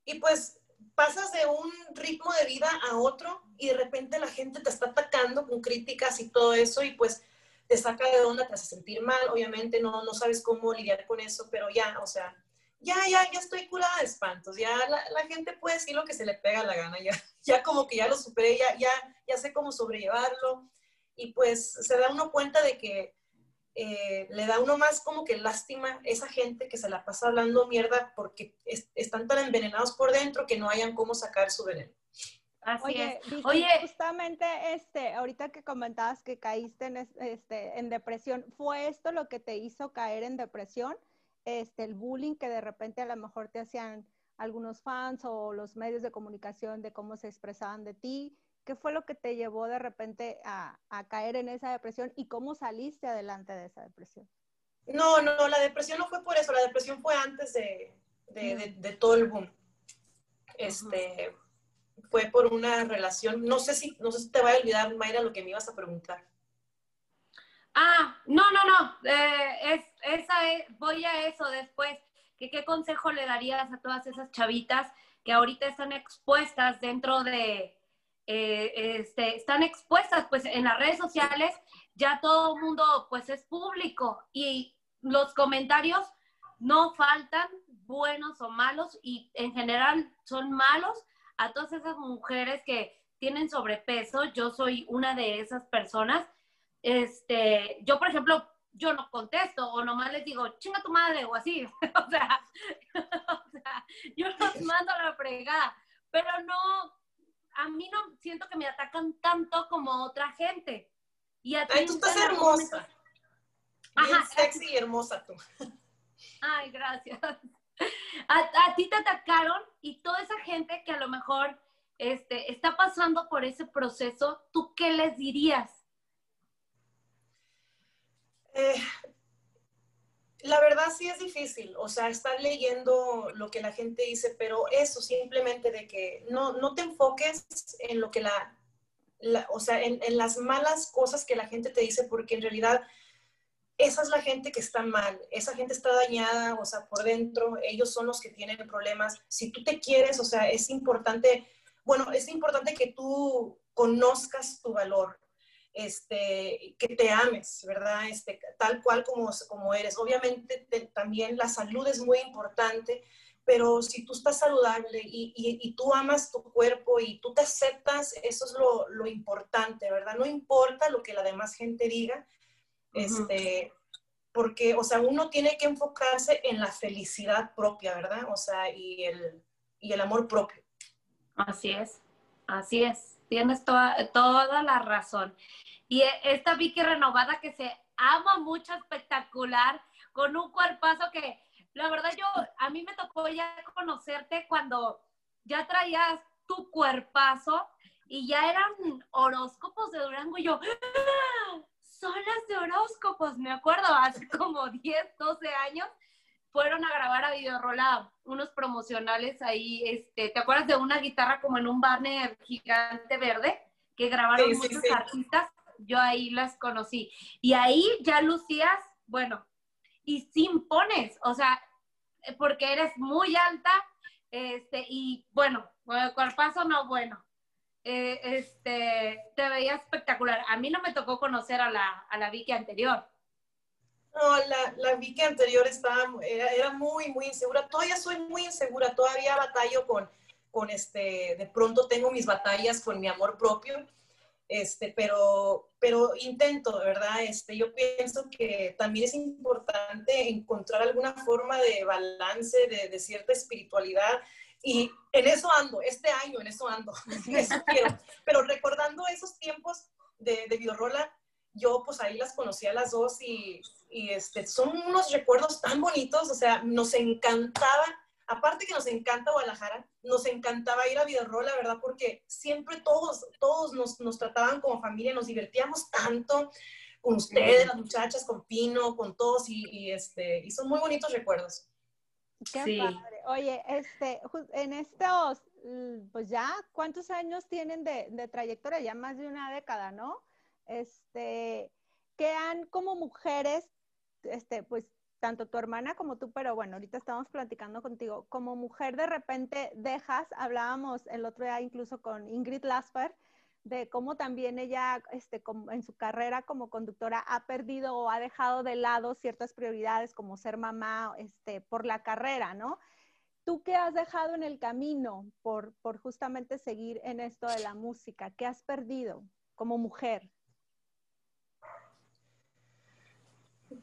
Y pues pasas de un ritmo de vida a otro y de repente la gente te está atacando con críticas y todo eso y pues te saca de onda, te hace sentir mal, obviamente no, no sabes cómo lidiar con eso, pero ya, o sea, ya, ya, ya estoy curada de espantos, ya la, gente puede decir lo que se le pega la gana, ya, *laughs* ya como que ya lo superé, ya, ya, ya sé cómo sobrellevarlo. Y pues se da uno cuenta de que eh, le da uno más como que lástima esa gente que se la pasa hablando mierda porque están tan envenenados por dentro que no hayan cómo sacar su veneno. Así Oye, es. Oye, justamente este, ahorita que comentabas que caíste en, este, en depresión, ¿fue esto lo que te hizo caer en depresión? Este, el bullying que de repente a lo mejor te hacían algunos fans o los medios de comunicación de cómo se expresaban de ti. ¿Qué fue lo que te llevó de repente a, caer en esa depresión y cómo saliste adelante de esa depresión? No, no, la depresión no fue por eso, la depresión fue antes de, de, todo el boom. Este, fue por una relación, no sé si, no sé si te va a olvidar, Mayra, lo que me ibas a preguntar. Ah, no, no, no, eh, es, esa es, voy a eso después. ¿Qué, ¿Qué consejo le darías a todas esas chavitas que ahorita están expuestas dentro de, eh, este, están expuestas pues en las redes sociales, ya todo el mundo pues es público y los comentarios no faltan, buenos o malos, y en general son malos a todas esas mujeres que tienen sobrepeso. Yo soy una de esas personas. Este, yo, por ejemplo, yo no contesto o nomás les digo, chinga tu madre o así. *laughs* o, sea, *laughs* o sea, yo los mando a la fregada, pero no, a mí no siento que me atacan tanto como otra gente. Y a Ay, tú estás hermosa. Ajá, sexy y hermosa tú. *laughs* Ay, gracias. A, ti te atacaron y toda esa gente que a lo mejor este, está pasando por ese proceso, ¿tú qué les dirías? Eh, la verdad sí es difícil, o sea, estar leyendo lo que la gente dice, pero eso simplemente de que no, no te enfoques en lo que la, o sea, en, en, las malas cosas que la gente te dice, porque en realidad esa es la gente que está mal, esa gente está dañada, o sea, por dentro, ellos son los que tienen problemas. Si tú te quieres, o sea, es importante, bueno, es importante que tú conozcas tu valor, este, que te ames, ¿verdad? Este, tal cual como, como eres. Obviamente también la salud es muy importante, pero si tú estás saludable y, y, tú amas tu cuerpo y tú te aceptas, eso es lo, lo, importante, ¿verdad? No importa lo que la demás gente diga, este, porque, o sea, uno tiene que enfocarse en la felicidad propia, ¿verdad? O sea, y el, y el amor propio. Así es, así es, tienes toda, toda la razón. Y esta Vicky renovada que se ama mucho, espectacular, con un cuerpazo que, la verdad, yo, a mí me tocó ya conocerte cuando ya traías tu cuerpazo y ya eran horóscopos de Durango y yo, ¡Ah! son las de horóscopos, me acuerdo, hace como *laughs* 10, 12 años, fueron a grabar a Videorola unos promocionales ahí, este, ¿te acuerdas de una guitarra como en un banner gigante verde? Que grabaron muchos artistas, yo ahí las conocí. Y ahí ya lucías, bueno, y sin pones, o sea, porque eres muy alta, este, y bueno, cuerpazo no, bueno, eh, este, te veía espectacular. A mí no me tocó conocer a la, a la Vicky anterior. No, la, la Vicky anterior estaba, era, muy, muy insegura. Todavía soy muy insegura, todavía batallo con, con este, de pronto tengo mis batallas con mi amor propio, este, pero, pero intento, ¿verdad? Este, yo pienso que también es importante encontrar alguna forma de balance, de, de cierta espiritualidad y en eso ando, este año en eso ando, *laughs* eso quiero. Pero recordando esos tiempos de, de Videorola, yo pues ahí las conocí a las dos y, y, este, son unos recuerdos tan bonitos, o sea, nos encantaba, aparte que nos encanta Guadalajara, nos encantaba ir a Videorola, ¿verdad? Porque siempre todos, todos nos, nos trataban como familia, nos divertíamos tanto con ustedes, las muchachas, con Pino, con todos y, y este, y son muy bonitos recuerdos. Qué sí. padre. Oye, este, en estos, pues ya, ¿cuántos años tienen de, de, trayectoria? Ya más de una década, ¿no? Este, que han como mujeres, este, pues tanto tu hermana como tú, pero bueno, ahorita estamos platicando contigo, como mujer de repente dejas, hablábamos el otro día incluso con Ingrid Lasper, de cómo también ella este, en su carrera como conductora ha perdido o ha dejado de lado ciertas prioridades como ser mamá este, por la carrera, ¿no? ¿Tú qué has dejado en el camino por, por justamente seguir en esto de la música? ¿Qué has perdido como mujer?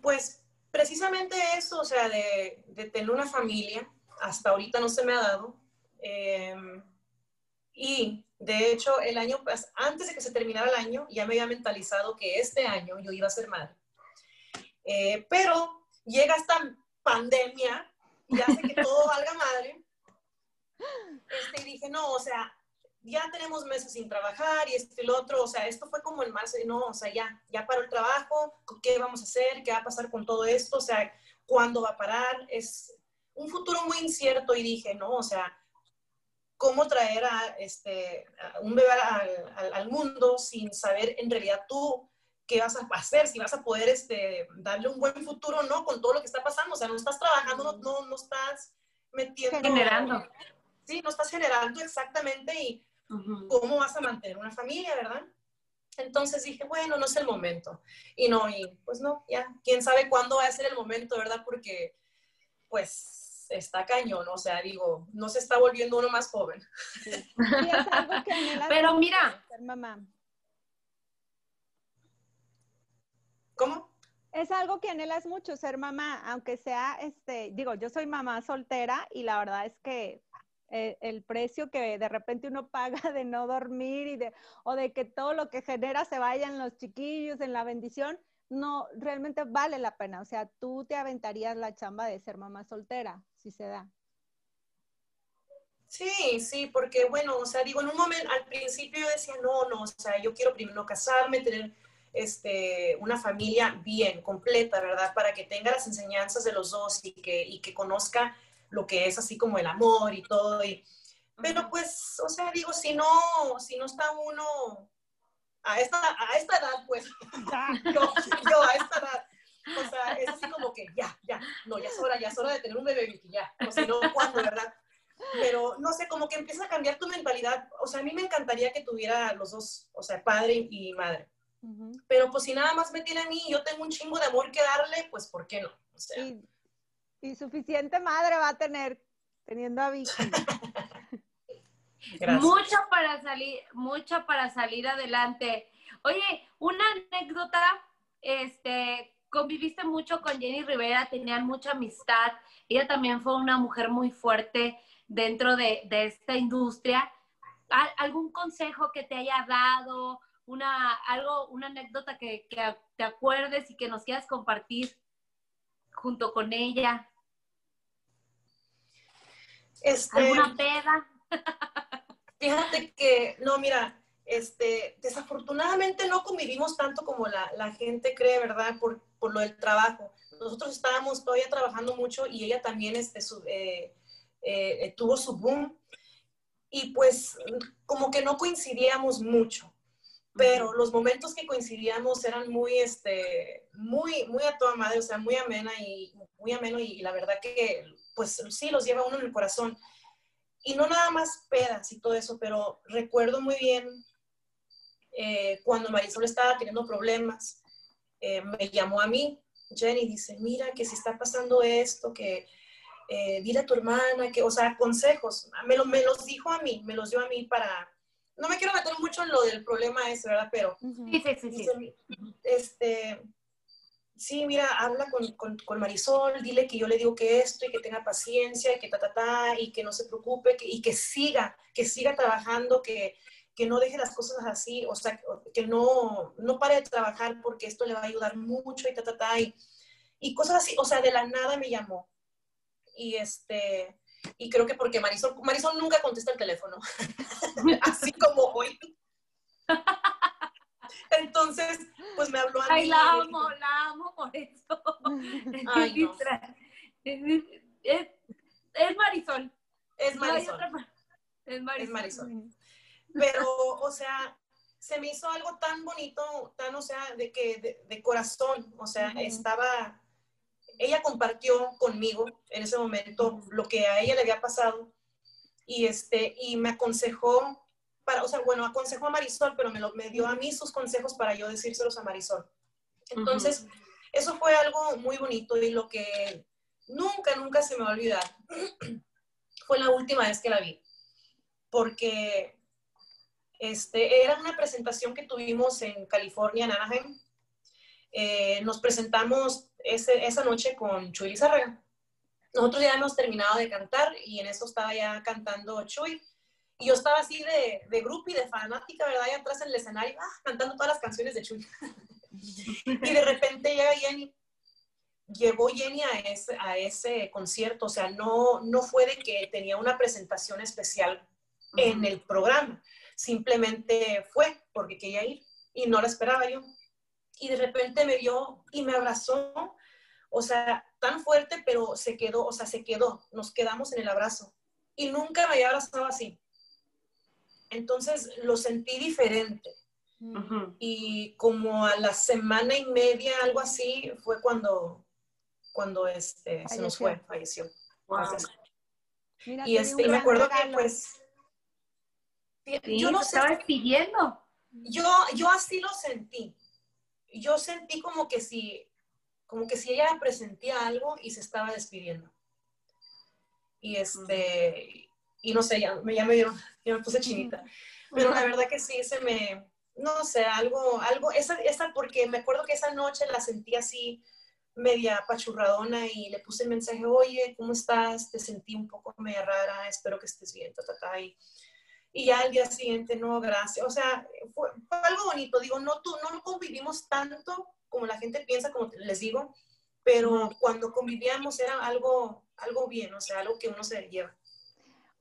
Pues precisamente eso, o sea, de, de tener una familia, hasta ahorita no se me ha dado. Eh, y de hecho, el año, antes de que se terminara el año, ya me había mentalizado que este año yo iba a ser madre. Eh, pero llega esta pandemia y hace que todo valga madre. *laughs* Este, y dije, no, o sea, ya tenemos meses sin trabajar y esto y lo otro, o sea, esto fue como en marzo, no, o sea, ya, ya paró el trabajo, ¿qué vamos a hacer? ¿Qué va a pasar con todo esto? O sea, ¿cuándo va a parar? Es un futuro muy incierto y dije, no, o sea, cómo traer a, este, un bebé al, al, mundo sin saber en realidad tú qué vas a hacer, si vas a poder este, darle un buen futuro no con todo lo que está pasando. O sea, no estás trabajando, no, no, no estás metiendo. Generando. Sí, no estás generando exactamente y cómo vas a mantener una familia, ¿verdad? Entonces dije, bueno, no es el momento. Y no, y pues no, ya, quién sabe cuándo va a ser el momento, ¿verdad? Porque, pues, está cañón, o sea, digo, no se está volviendo uno más joven. *laughs* Pero mira. mamá. ¿Cómo? Es algo que anhelas mucho, ser mamá, aunque sea, este, digo, yo soy mamá soltera y la verdad es que eh, el precio que de repente uno *laughs* paga de no dormir y de, o de que todo lo que genera se vaya en los chiquillos, en la bendición, no realmente vale la pena. O sea, tú te aventarías la chamba de ser mamá soltera, si se da. Sí, sí, porque bueno, o sea, digo, en un momento, al principio yo decía, no, no, o sea, yo quiero primero casarme, tener este, una familia bien, completa, ¿verdad? Para que tenga las enseñanzas de los dos y que, y que conozca lo que es así como el amor y todo. Y, pero pues, o sea, digo, si no, si no está uno a esta, a esta edad, pues, *laughs* *laughs* yo, yo a esta edad, o sea, es así como que ya, ya, no, ya es hora, ya es hora de tener un bebé, ya, o si no, ¿cuándo, verdad? Pero no sé, como que empieza a cambiar tu mentalidad. O sea, a mí me encantaría que tuviera los dos, o sea, padre y madre. Pero pues si nada más me tiene a mí y yo tengo un chingo de amor que darle, pues ¿por qué no? Y, suficiente madre va a tener teniendo a Vicky. mucho para salir, mucho para salir adelante. Oye, una anécdota, este, conviviste mucho con Jenny Rivera, tenían mucha amistad. Ella también fue una mujer muy fuerte dentro de, esta industria. ¿Algún consejo que te haya dado? Una, algo, una anécdota que, te acuerdes y que nos quieras compartir junto con ella. Este, ¿Alguna peda? *laughs* Fíjate que, no, mira, este, desafortunadamente no convivimos tanto como la, gente cree, ¿verdad? Por, por, lo del trabajo. Nosotros estábamos todavía trabajando mucho y ella también este, eh, eh, tuvo su boom. Y pues como que no coincidíamos mucho, pero los momentos que coincidíamos eran muy, este, muy, muy a toda madre, o sea, muy amena y muy ameno y, la verdad que pues sí los lleva uno en el corazón. Y no nada más pedas y todo eso, pero recuerdo muy bien eh, cuando Marisol estaba teniendo problemas, eh, me llamó a mí, Jenny, dice, mira que si está pasando esto, que eh, dile a tu hermana, que, o sea, consejos, me, me los dijo a mí, me los dio a mí para, no me quiero meter mucho en lo del problema ese, ¿verdad? Pero, sí, sí, sí, este, sí, mira, habla con, con, con, Marisol, dile que yo le digo que esto y que tenga paciencia y que ta, ta, ta, y que no se preocupe y que siga, que siga trabajando, que, que no deje las cosas así, o sea, que no, no pare de trabajar porque esto le va a ayudar mucho y ta, ta, ta, y, y cosas así, o sea, de la nada me llamó. Y este, y creo que porque Marisol, Marisol nunca contesta el teléfono, *laughs* así como hoy. Entonces, pues me habló a Ay, la amo, la amo por eso. *laughs* Ay, no. es, es, Marisol. Es Marisol. es Marisol. Es Marisol. Pero, o sea, se me hizo algo tan bonito, tan, o sea, de que, de, corazón, o sea, estaba, ella compartió conmigo en ese momento lo que a ella le había pasado y, este, y me aconsejó, para, o sea, bueno, aconsejó a Marisol, pero me, lo, me dio a mí sus consejos para yo decírselos a Marisol. Entonces, eso fue algo muy bonito y lo que nunca, nunca se me va a olvidar *clears throat* fue la última vez que la vi. Porque este, era una presentación que tuvimos en California, en Anaheim. Eh, nos presentamos esa noche con Chuy Lizárraga. Nosotros ya hemos terminado de cantar y en eso estaba ya cantando Chuy. Y yo estaba así de, de grupo y de fanática, ¿verdad? Allá atrás en el escenario, ah, cantando todas las canciones de Chuy. *laughs* y de repente llega Jenny. Llegó Jenny a ese, a ese concierto, o sea, no, no fue de que tenía una presentación especial en el programa simplemente fue porque quería ir y no la esperaba yo. Y de repente me vio y me abrazó, o sea, tan fuerte, pero se quedó, o sea, se quedó, nos quedamos en el abrazo. Y nunca me había abrazado así. Entonces lo sentí diferente. Y como a la semana y media, algo así, fue cuando, cuando este, se nos fue, falleció. y este, me acuerdo que pues yo no estaba despidiendo. Yo, yo así lo sentí. Yo sentí como que si, como que si ella presentía algo y se estaba despidiendo. Y este, y no sé, ya, ya, me ya me puse chinita. Pero la verdad que sí, se me, no sé, algo, algo, esa, esa, porque me acuerdo que esa noche la sentí así, media pachurradona y le puse el mensaje, oye, ¿cómo estás? Te sentí un poco media rara, espero que estés bien, ta, ta, ta. Y, y ya al día siguiente, no, gracias. O sea, fue, algo bonito. Digo, no, tú, no convivimos tanto como la gente piensa, como les digo, pero cuando convivíamos era algo, algo bien, o sea, algo que uno se lleva.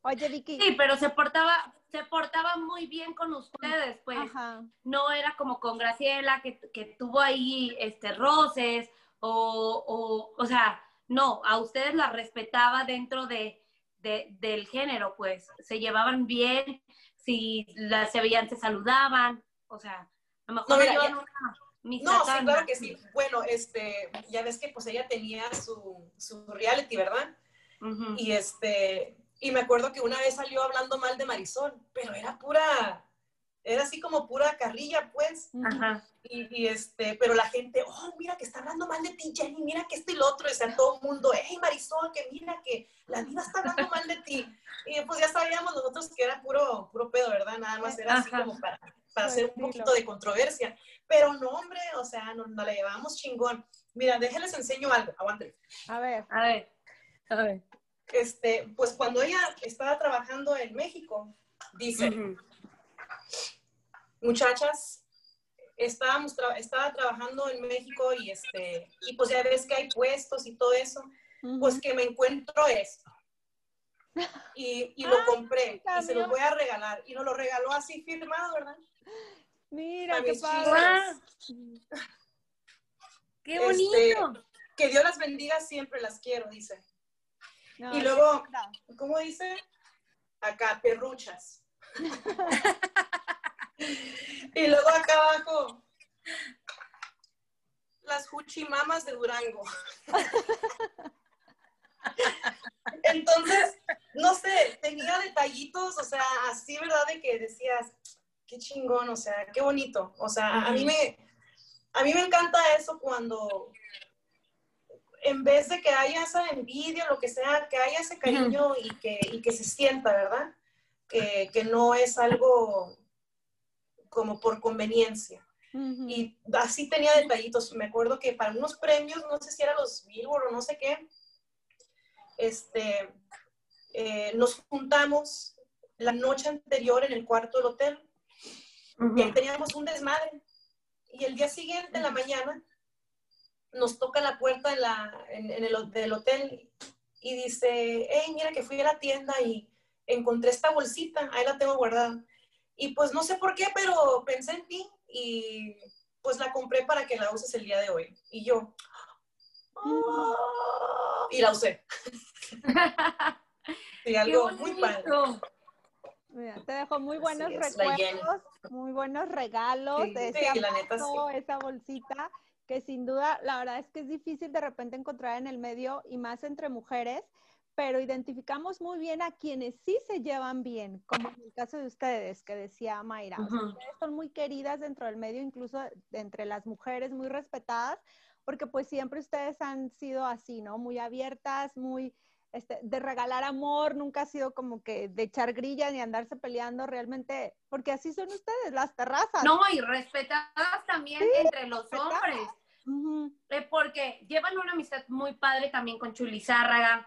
Oye, Vicky. Sí, pero se portaba, se portaba muy bien con ustedes, pues. No era como con Graciela, que, que tuvo ahí este, roces, o, o, o sea, no, a ustedes la respetaba dentro de, del género, pues se llevaban bien, si las se veían, se saludaban, o sea, a lo mejor no, no, sí, claro que sí. Bueno, este, ya ves que pues ella tenía su, su reality, ¿verdad? Y este, y me acuerdo que una vez salió hablando mal de Marisol, pero era pura, era así como pura carrilla, pues. Ajá. Y, y, este, pero la gente, oh, mira que está hablando mal de ti, Jenny, mira que esto y lo otro, y o sea, todo el mundo, hey Marisol, que mira que la vida está hablando mal de ti. Y pues ya sabíamos nosotros que era puro, puro pedo, ¿verdad? Nada más era así Ajá. como para, para hacer un poquito de controversia. Pero no, hombre, o sea, nos, nos la llevamos chingón. Mira, déjenles enseño algo, aguante. A ver. A ver. A ver. Este, pues cuando ella estaba trabajando en México, dice, Ujú. Muchachas, estábamos tra- estaba trabajando en México y este, y pues ya ves que hay puestos y todo eso, pues que me encuentro esto. *laughs* Y, y lo Ay, compré y se lo voy a regalar. Y nos lo regaló así firmado, ¿verdad? Mira, qué padre. *laughs* ¡Qué Este, bonito! Que Dios las bendiga siempre, las quiero, dice. No, y luego-. ¿Cómo dice? Acá, perruchas. *laughs* y luego acá abajo, las huchimamas de Durango. Entonces, no sé, tenía detallitos, o sea, así, ¿verdad? De que decías, qué chingón, o sea, qué bonito. O sea, a mí me, a mí me encanta eso cuando, en vez de que haya esa envidia, lo que sea, que haya ese cariño y, que, y que se sienta, ¿verdad? Que, que no es algo como por conveniencia. Y así tenía detallitos. Me acuerdo que para unos premios, no sé si eran los Billboard o no sé qué, este, eh, nos juntamos la noche anterior en el cuarto del hotel y ahí teníamos un desmadre. Y el día siguiente, en la mañana, nos toca la puerta en la, en, en el, del hotel y dice, hey, mira que fui a la tienda y encontré esta bolsita, ahí la tengo guardada. Y pues no sé por qué, pero pensé en ti y pues la compré para que la uses el día de hoy. Y yo, "Ah", y la usé. *laughs* Sí, ¡Qué algo muy padre. Mira, te dejo muy buenos recuerdos, muy buenos regalos Sí, de sí, ese la neta, abrazo, esa bolsita, que sin duda, la verdad es que es difícil de repente encontrar en el medio y más entre mujeres, pero identificamos muy bien a quienes sí se llevan bien, como en el caso de ustedes, que decía Mayra. O sea, ustedes son muy queridas dentro del medio, incluso entre las mujeres, muy respetadas, porque pues siempre ustedes han sido así, ¿no? Muy abiertas, muy este, de regalar amor, nunca ha sido como que de echar grilla ni andarse peleando realmente, porque así son ustedes, las terrazas. No, y respetadas también entre los respetadas. hombres. Ujú. Eh, porque llevan una amistad muy padre también con Chuli Zárraga,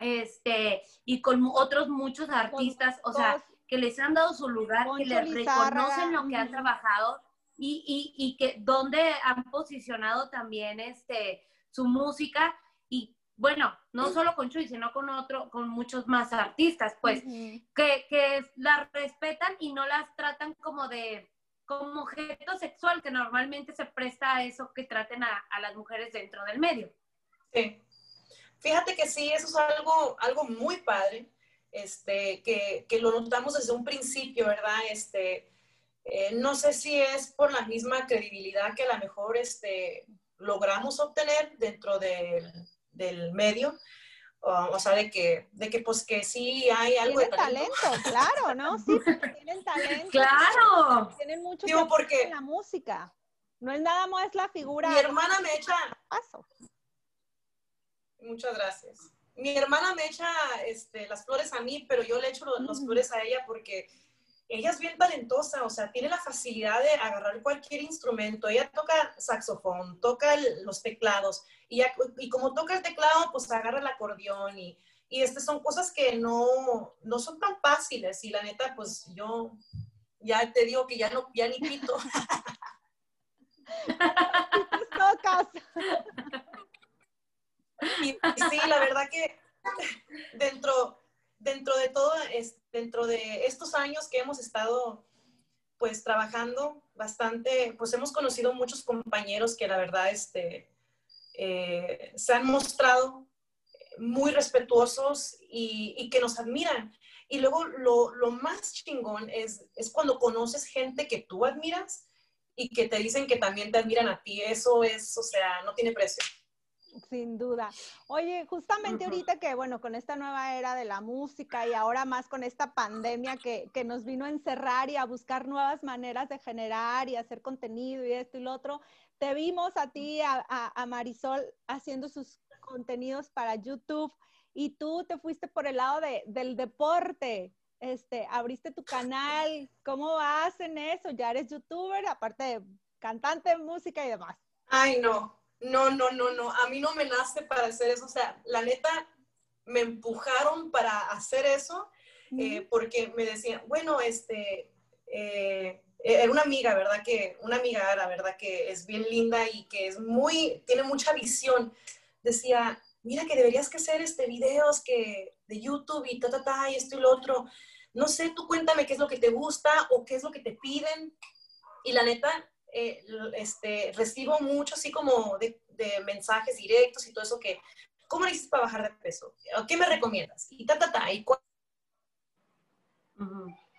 este, y con otros muchos artistas, o sea, que les han dado su lugar, que les reconocen lo que han trabajado y, y, y que donde han posicionado también este, su música y bueno, no solo con Chuy, sino con otro, con muchos más artistas, pues, que, que las respetan y no las tratan como de como objeto sexual, que normalmente se presta a eso que traten a, a las mujeres dentro del medio. Sí. Fíjate que sí, eso es algo, algo muy padre, este, que, que lo notamos desde un principio, ¿verdad? Este, eh, no sé si es por la misma credibilidad que a lo mejor este, logramos obtener dentro del, del medio, o, o sea, de que, de que pues que sí hay algo de Tienen talento. talento, claro, ¿no? Sí, porque tienen talento. ¡Claro! Tienen mucho Digo, porque- en la música. No es nada más la figura. Mi hermana me echa, paso. Muchas gracias. Mi hermana me echa este, las flores a mí, pero yo le echo los, las Ujú. flores a ella porque ella es bien talentosa, o sea, tiene la facilidad de agarrar cualquier instrumento. Ella toca saxofón, toca el- los teclados, y, ya- y como toca el teclado, pues agarra el acordeón, y, y este, son cosas que no, no son tan fáciles, y la neta, pues yo ya te digo que ya, no, ya ni pito. *laughs* Tocas. *laughs* Y, sí, la verdad que *laughs* dentro, dentro de todo, es, dentro de estos años que hemos estado pues trabajando bastante, pues hemos conocido muchos compañeros que la verdad este, eh, se han mostrado muy respetuosos y, y que nos admiran. Y luego lo, lo más chingón es, es cuando conoces gente que tú admiras y que te dicen que también te admiran a ti. Eso es, o sea, no tiene precio. Sin duda. Oye, justamente ahorita que, bueno, con esta nueva era de la música y ahora más con esta pandemia que, que, nos vino a encerrar y a buscar nuevas maneras de generar y hacer contenido y esto y lo otro, te vimos a ti, a, a, Marisol, haciendo sus contenidos para YouTube y tú te fuiste por el lado de, del deporte. Este, abriste tu canal, ¿cómo vas en eso? ¿Ya eres youtuber, aparte de cantante música y demás? Ay, no, no, no, no, no, a mí no me nace para hacer eso, o sea, la neta, me empujaron para hacer eso, eh, porque me decían, bueno, este, eh, era una amiga, ¿verdad? Que, una amiga, la verdad, que es bien linda y que es muy, tiene mucha visión. Decía, mira que deberías que hacer este videos que de YouTube y ta, ta, ta, y esto y lo otro. No sé, tú cuéntame qué es lo que te gusta o qué es lo que te piden. Y la neta, eh, este, recibo mucho así como de, mensajes directos y todo eso que, ¿cómo le hiciste para bajar de peso? ¿Qué me recomiendas? Y ta, ta, ta. Y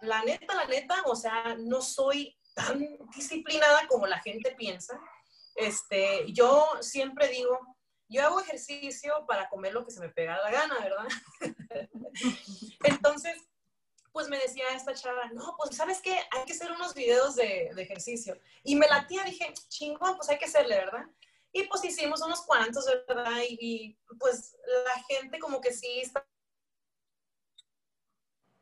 La neta, la neta, o sea, no soy tan disciplinada como la gente piensa. Este, yo siempre digo, yo hago ejercicio para comer lo que se me pega la gana, ¿verdad? *laughs* Entonces, pues me decía esta chava, no, pues sabes qué, hay que hacer unos videos de, ejercicio. Y me latía, dije, chingón, pues hay que hacerle, ¿verdad? Y pues hicimos unos cuantos, ¿verdad? Y, pues la gente como que sí está...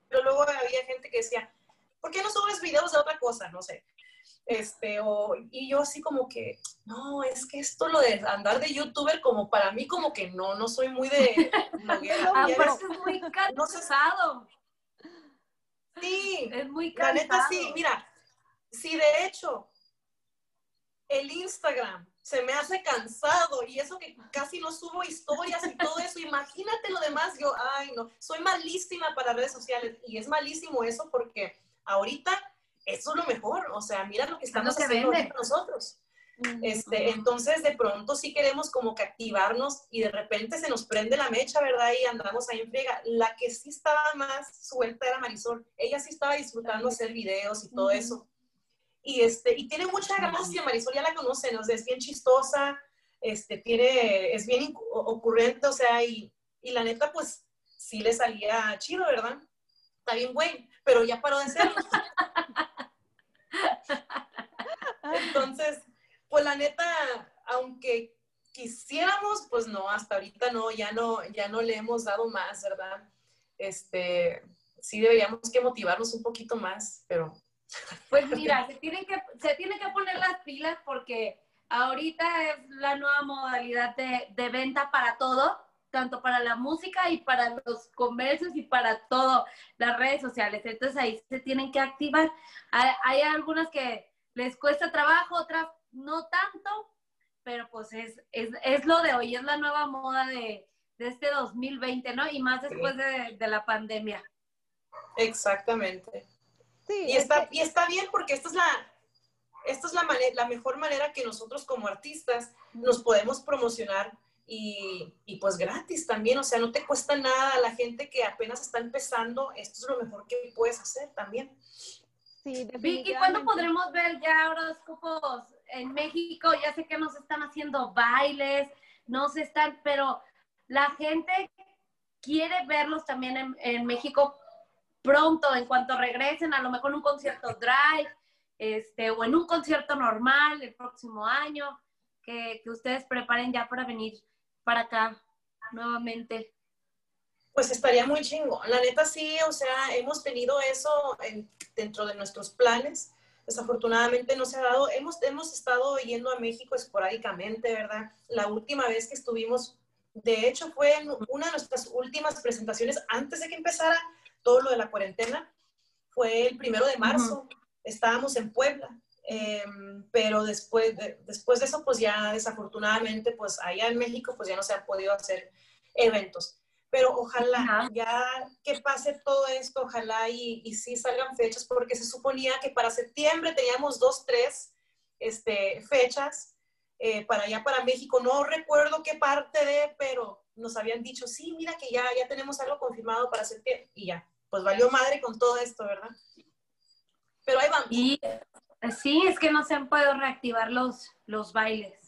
Pero luego había gente que decía, ¿por qué no subes videos de otra cosa? No sé. Este, o, y yo así como que, no, es que esto lo de andar de youtuber, como para mí como que no, no soy muy de... *laughs* ah, es muy *laughs* cansado. Sí, es muy cansado. La neta sí, mira, si de hecho el Instagram se me hace cansado y eso que casi no subo historias y todo eso, imagínate lo demás, yo, ay no, soy malísima para redes sociales y es malísimo eso porque ahorita eso es lo mejor, o sea, mira lo que estamos haciendo nosotros. Este, entonces, de pronto sí queremos como que activarnos y de repente se nos prende la mecha, ¿verdad? Y andamos ahí en friega. La que sí estaba más suelta era Marisol. Ella sí estaba disfrutando hacer videos y todo eso. Y, este, y tiene mucha gracia, Marisol ya la conocen, o sea, es bien chistosa, este, tiene, es bien ocurrente, o sea, y, y la neta, pues sí le salía chido, ¿verdad? Está bien güey, pero ya paró de hacerlo. *laughs* Entonces, pues la neta, aunque quisiéramos, pues no, hasta ahorita no, ya no, ya no le hemos dado más, ¿verdad? Este, sí deberíamos que motivarnos un poquito más, pero... *laughs* Pues mira, se tienen que, se tienen que poner las pilas porque ahorita es la nueva modalidad de, de venta para todo, tanto para la música y para los comercios y para todo, las redes sociales. Entonces ahí se tienen que activar. Hay, hay algunas que les cuesta trabajo, otras no tanto, pero pues es, es, es lo de hoy, es la nueva moda de, de este 2020, ¿no? Y más después de, de, la pandemia. Exactamente. Sí, y, está, y está bien porque esta es la, esta es la, la mejor manera que nosotros como artistas nos podemos promocionar y, y, pues gratis también, o sea, no te cuesta nada a la gente que apenas está empezando, esto es lo mejor que puedes hacer también. Sí, Vicky, ¿cuándo podremos ver ya horóscopos en México? Ya sé que nos están haciendo bailes, no se están, pero la gente quiere verlos también en, México pronto, en cuanto regresen, a lo mejor un concierto drive, este, o en un concierto normal el próximo año, que, que ustedes preparen ya para venir para acá nuevamente. Pues estaría muy chingo. La neta sí, o sea, hemos tenido eso dentro de nuestros planes. Desafortunadamente no se ha dado. Hemos, hemos estado yendo a México esporádicamente, ¿verdad? La última vez que estuvimos, de hecho, fue en una de nuestras últimas presentaciones antes de que empezara todo lo de la cuarentena. Fue el primero de marzo. Estábamos en Puebla. Em, pero después de, después de eso, pues ya desafortunadamente, pues allá en México, pues ya no se han podido hacer eventos pero ojalá ya que pase todo esto, ojalá y, y sí salgan fechas, porque se suponía que para septiembre teníamos dos, tres este, fechas eh, para allá, para México. No recuerdo qué parte de, pero nos habían dicho, sí, mira que ya, ya tenemos algo confirmado para septiembre. Y ya, pues valió madre con todo esto, ¿verdad? Pero ahí vamos. Y sí, es que no se han podido reactivar los, los bailes.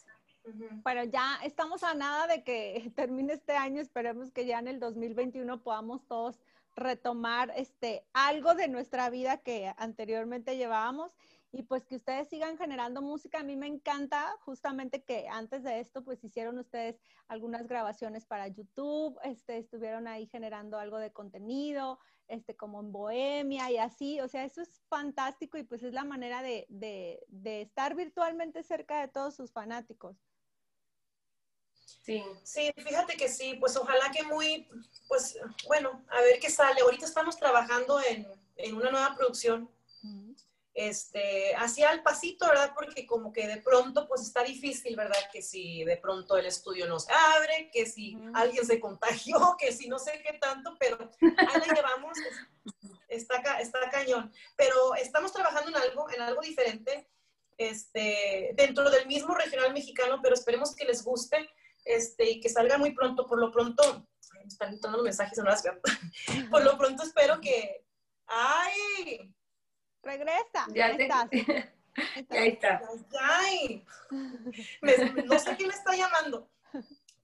Bueno, ya estamos a nada de que *laughs* termine este año. Esperemos que ya en el 2021 podamos todos retomar este algo de nuestra vida que anteriormente llevábamos y pues que ustedes sigan generando música. A mí me encanta justamente que antes de esto pues hicieron ustedes algunas grabaciones para YouTube, este, estuvieron ahí generando algo de contenido, este, como en Bohemia y así, o sea, eso es fantástico y pues es la manera de, de, de estar virtualmente cerca de todos sus fanáticos. Sí. sí, fíjate que sí, pues ojalá que muy, pues bueno, a ver qué sale. Ahorita estamos trabajando en, en una nueva producción este, hacia el pasito, ¿verdad? Porque como que de pronto pues está difícil, ¿verdad? Que si de pronto el estudio no se abre, que si alguien se contagió, *laughs* que si no sé qué tanto, pero ahí la llevamos, está, está cañón. Pero estamos trabajando en algo, en algo diferente, este, dentro del mismo regional mexicano, pero esperemos que les guste este, y que salga muy pronto. Por lo pronto, me están entrando los mensajes, no las veo. *laughs* Por lo pronto espero que... ¡Ay! Regresa. Ya, estás. *laughs* Ya está. no sé quién me está llamando.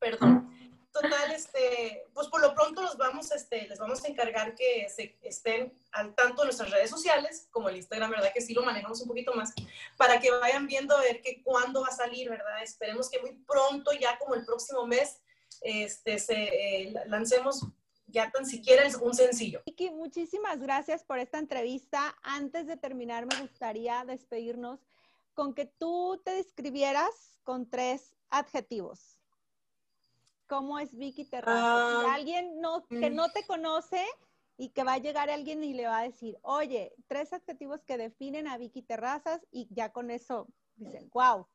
Perdón. Total, este, pues por lo pronto los vamos, este, les vamos a encargar que se estén al tanto de nuestras redes sociales, como el Instagram, ¿verdad? Que sí lo manejamos un poquito más, para que vayan viendo a ver que cuándo va a salir, ¿verdad? Esperemos que muy pronto, ya como el próximo mes, este, se eh, lancemos ya tan siquiera es un sencillo. Vicky, muchísimas gracias por esta entrevista. Antes de terminar, me gustaría despedirnos con que tú te describieras con tres adjetivos. ¿Cómo es Vicky Terrazas? Ah, alguien no, que mm. no te conoce y que va a llegar alguien y le va a decir, oye, tres adjetivos que definen a Vicky Terrazas y ya con eso dicen, wow.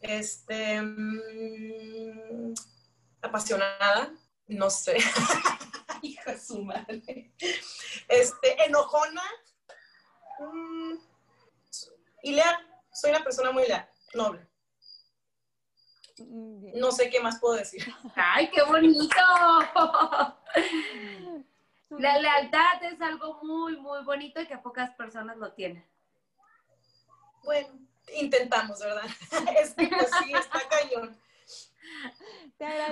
Este, mm, apasionada, no sé. *laughs* Hijo de su madre. Este, enojona. Mm, y leal. Soy una persona muy leal, noble. No sé qué más puedo decir. *laughs* ¡Ay, qué bonito! *laughs* La lealtad es algo muy, muy bonito y que pocas personas lo tienen. Bueno, intentamos, ¿verdad? *laughs* Es que pues sí, está cañón.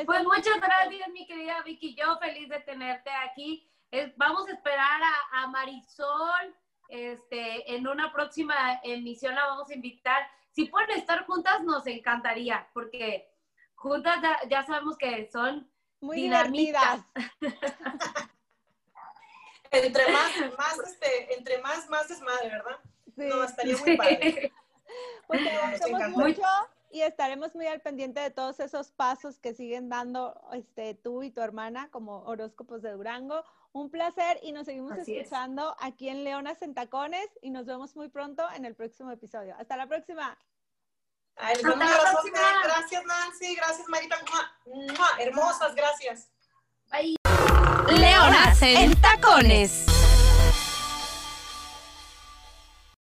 Pues muchas gracias, mi querida Vicky. Yo feliz de tenerte aquí. vamos a esperar a, Marisol. Este, en una próxima emisión la vamos a invitar. Si pueden estar juntas, nos encantaría, porque juntas ya, sabemos que son muy dinamitas. entre más, más, este, entre más, más desmadre, ¿verdad? No, estaría muy padre. Pues te agradecemos mucho y estaremos muy al pendiente de todos esos pasos que siguen dando este, tú y tu hermana como horóscopos de Durango. Un placer y nos seguimos escuchando aquí en Leonas en Tacones y nos vemos muy pronto en el próximo episodio. Hasta la próxima. Gracias Nancy, gracias Marita. Hermosas, gracias. Bye. Leonas en Tacones.